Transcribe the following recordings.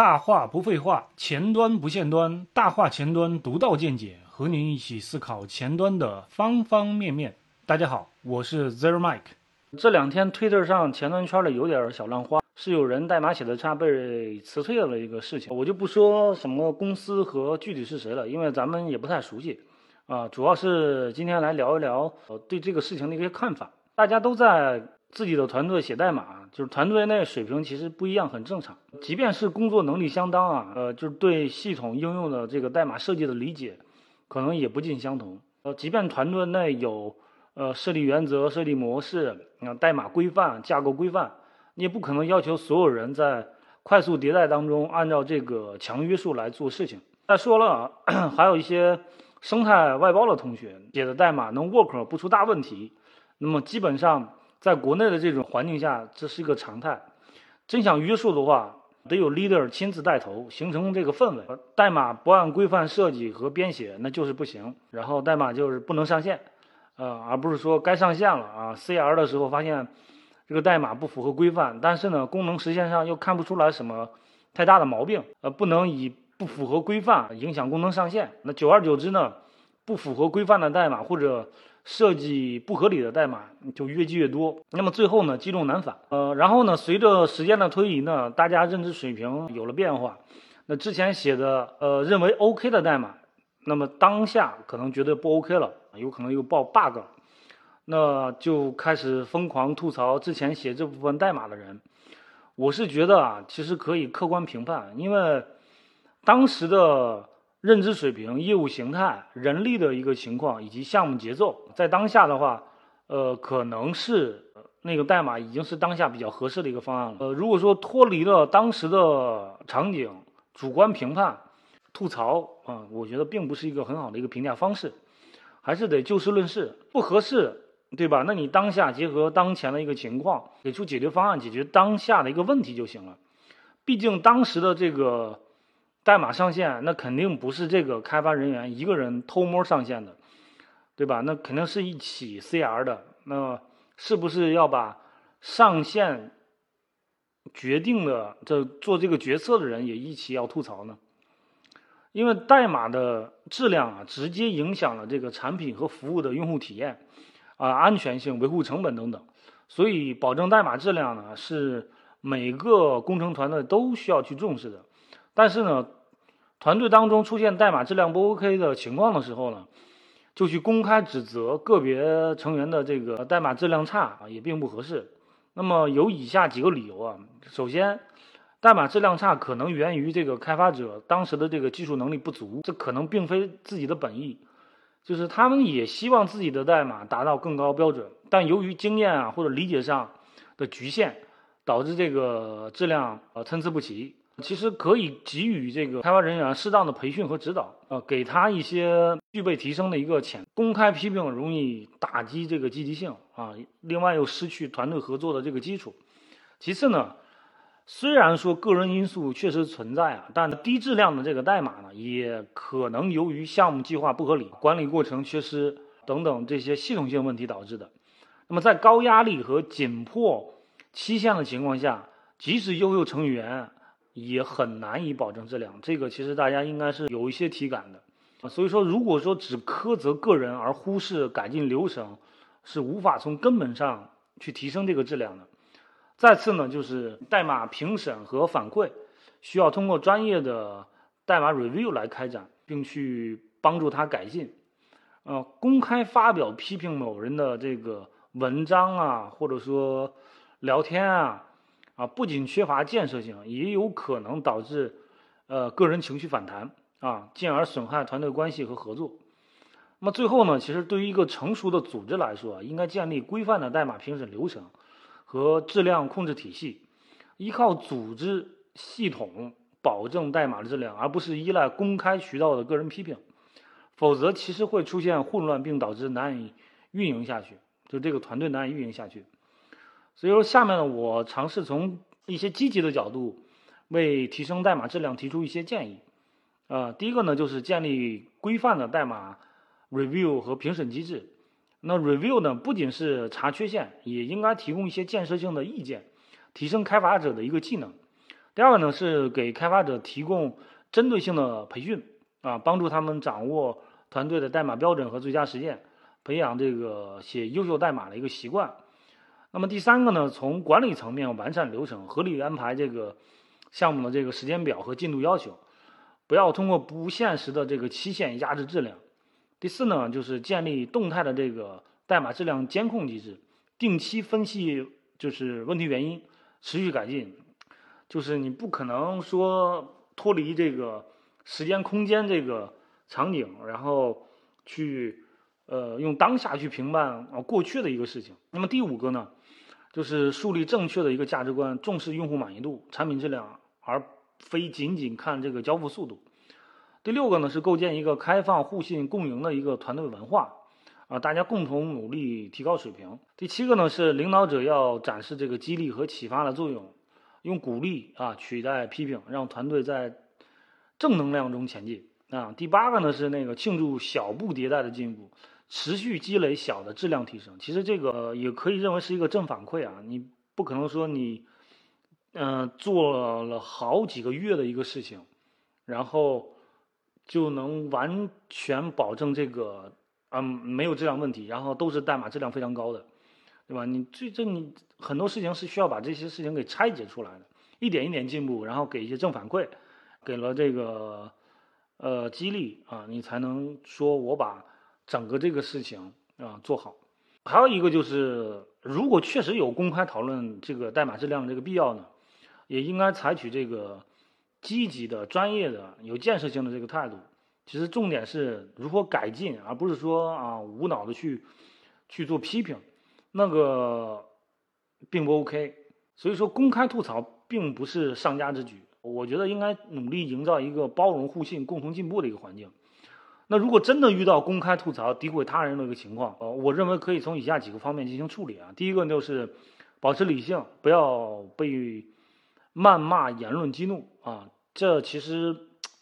大话不废话，前端不限端，大话前端独到见解，和您一起思考前端的方方面面。大家好，我是 Zero Mike。这两天 Twitter 上前端圈里有点小浪花，是有人代码写的差被辞退了的一个事情。我就不说什么公司和具体是谁了，因为咱们也不太熟悉。啊，主要是今天来聊一聊呃对这个事情的一些看法。大家都在自己的团队写代码，就是团队内水平其实不一样，很正常。即便是工作能力相当啊，呃，就是对系统应用的这个代码设计的理解，可能也不尽相同。呃，即便团队内有呃设立原则、设立模式、啊代码规范、架构规范，你也不可能要求所有人在快速迭代当中按照这个强约束来做事情。再说了，还有一些生态外包的同学写的代码能 work 不出大问题，那么基本上。在国内的这种环境下，这是一个常态。真想约束的话，得有 leader 亲自带头，形成这个氛围。代码不按规范设计和编写，那就是不行。然后代码就是不能上线，呃，而不是说该上线了啊，CR 的时候发现这个代码不符合规范，但是呢，功能实现上又看不出来什么太大的毛病，呃，不能以不符合规范影响功能上线。那久而久之呢，不符合规范的代码或者设计不合理的代码就越积越多，那么最后呢积重难返。呃，然后呢，随着时间的推移呢，大家认知水平有了变化，那之前写的呃认为 OK 的代码，那么当下可能觉得不 OK 了，有可能又爆 bug，了那就开始疯狂吐槽之前写这部分代码的人。我是觉得啊，其实可以客观评判，因为当时的。认知水平、业务形态、人力的一个情况以及项目节奏，在当下的话，呃，可能是那个代码已经是当下比较合适的一个方案了。呃，如果说脱离了当时的场景，主观评判、吐槽啊，我觉得并不是一个很好的一个评价方式，还是得就事论事，不合适，对吧？那你当下结合当前的一个情况，给出解决方案，解决当下的一个问题就行了。毕竟当时的这个。代码上线，那肯定不是这个开发人员一个人偷摸上线的，对吧？那肯定是一起 CR 的。那是不是要把上线决定的这做这个决策的人也一起要吐槽呢？因为代码的质量啊，直接影响了这个产品和服务的用户体验啊、安全性、维护成本等等。所以，保证代码质量呢，是每个工程团队都需要去重视的。但是呢，团队当中出现代码质量不 OK 的情况的时候呢，就去公开指责个别成员的这个代码质量差啊，也并不合适。那么有以下几个理由啊，首先，代码质量差可能源于这个开发者当时的这个技术能力不足，这可能并非自己的本意，就是他们也希望自己的代码达到更高标准，但由于经验啊或者理解上的局限，导致这个质量呃参差不齐。其实可以给予这个开发人员适当的培训和指导，呃，给他一些具备提升的一个潜。公开批评容易打击这个积极性啊，另外又失去团队合作的这个基础。其次呢，虽然说个人因素确实存在啊，但低质量的这个代码呢，也可能由于项目计划不合理、管理过程缺失等等这些系统性问题导致的。那么在高压力和紧迫期限的情况下，即使优秀成员，也很难以保证质量，这个其实大家应该是有一些体感的，所以说如果说只苛责个人而忽视改进流程，是无法从根本上去提升这个质量的。再次呢，就是代码评审和反馈需要通过专业的代码 review 来开展，并去帮助他改进。呃，公开发表批评某人的这个文章啊，或者说聊天啊。啊，不仅缺乏建设性，也有可能导致，呃，个人情绪反弹啊，进而损害团队关系和合作。那么最后呢，其实对于一个成熟的组织来说，应该建立规范的代码评审流程和质量控制体系，依靠组织系统保证代码的质量，而不是依赖公开渠道的个人批评。否则，其实会出现混乱，并导致难以运营下去，就这个团队难以运营下去。所以说，下面呢，我尝试从一些积极的角度，为提升代码质量提出一些建议。啊，第一个呢，就是建立规范的代码 review 和评审机制。那 review 呢，不仅是查缺陷，也应该提供一些建设性的意见，提升开发者的一个技能。第二个呢是给开发者提供针对性的培训啊，帮助他们掌握团队的代码标准和最佳实践，培养这个写优秀代码的一个习惯。那么第三个呢，从管理层面完善流程，合理安排这个项目的这个时间表和进度要求，不要通过不现实的这个期限压制质量。第四呢，就是建立动态的这个代码质量监控机制，定期分析就是问题原因，持续改进。就是你不可能说脱离这个时间空间这个场景，然后去呃用当下去评判啊过去的一个事情。那么第五个呢？就是树立正确的一个价值观，重视用户满意度、产品质量，而非仅仅看这个交付速度。第六个呢是构建一个开放、互信、共赢的一个团队文化，啊，大家共同努力提高水平。第七个呢是领导者要展示这个激励和启发的作用，用鼓励啊取代批评，让团队在正能量中前进。啊，第八个呢是那个庆祝小步迭代的进步。持续积累小的质量提升，其实这个也可以认为是一个正反馈啊。你不可能说你，嗯，做了好几个月的一个事情，然后就能完全保证这个，嗯，没有质量问题，然后都是代码质量非常高的，对吧？你这这你很多事情是需要把这些事情给拆解出来的，一点一点进步，然后给一些正反馈，给了这个呃激励啊，你才能说我把。整个这个事情啊做好，还有一个就是，如果确实有公开讨论这个代码质量的这个必要呢，也应该采取这个积极的、专业的、有建设性的这个态度。其实重点是如何改进，而不是说啊无脑的去去做批评，那个并不 OK。所以说，公开吐槽并不是上佳之举。我觉得应该努力营造一个包容、互信、共同进步的一个环境。那如果真的遇到公开吐槽、诋毁他人的一个情况，呃，我认为可以从以下几个方面进行处理啊。第一个就是保持理性，不要被谩骂言论激怒啊，这其实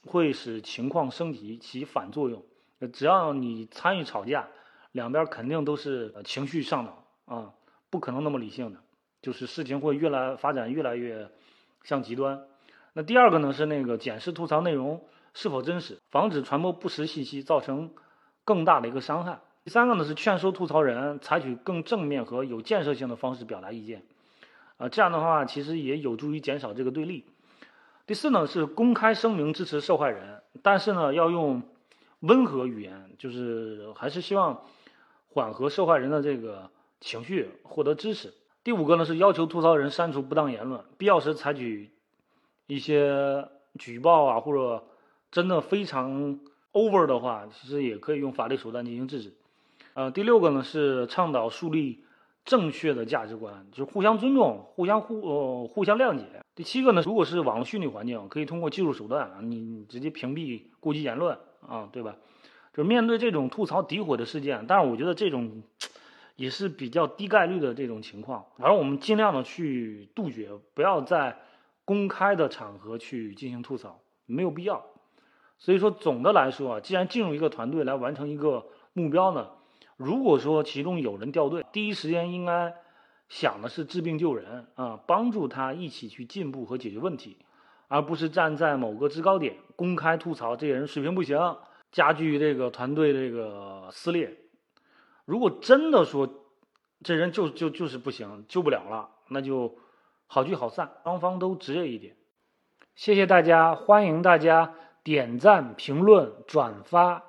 会使情况升级，起反作用。只要你参与吵架，两边肯定都是情绪上脑啊，不可能那么理性的，就是事情会越来发展越来越向极端。那第二个呢是那个检视吐槽内容。是否真实，防止传播不实信息造成更大的一个伤害。第三个呢是劝说吐槽人采取更正面和有建设性的方式表达意见，啊，这样的话其实也有助于减少这个对立。第四呢是公开声明支持受害人，但是呢要用温和语言，就是还是希望缓和受害人的这个情绪，获得支持。第五个呢是要求吐槽人删除不当言论，必要时采取一些举报啊或者。真的非常 over 的话，其实也可以用法律手段进行制止。呃，第六个呢是倡导树立正确的价值观，就是互相尊重、互相互呃互相谅解。第七个呢，如果是网络虚拟环境，可以通过技术手段啊，你直接屏蔽过激言论啊，对吧？就是面对这种吐槽诋毁的事件，但是我觉得这种也是比较低概率的这种情况，反正我们尽量的去杜绝，不要在公开的场合去进行吐槽，没有必要。所以说，总的来说啊，既然进入一个团队来完成一个目标呢，如果说其中有人掉队，第一时间应该想的是治病救人啊，帮助他一起去进步和解决问题，而不是站在某个制高点公开吐槽这些人水平不行，加剧这个团队这个撕裂。如果真的说这人就就就是不行，救不了了，那就好聚好散，双方都职业一点。谢谢大家，欢迎大家。点赞、评论、转发。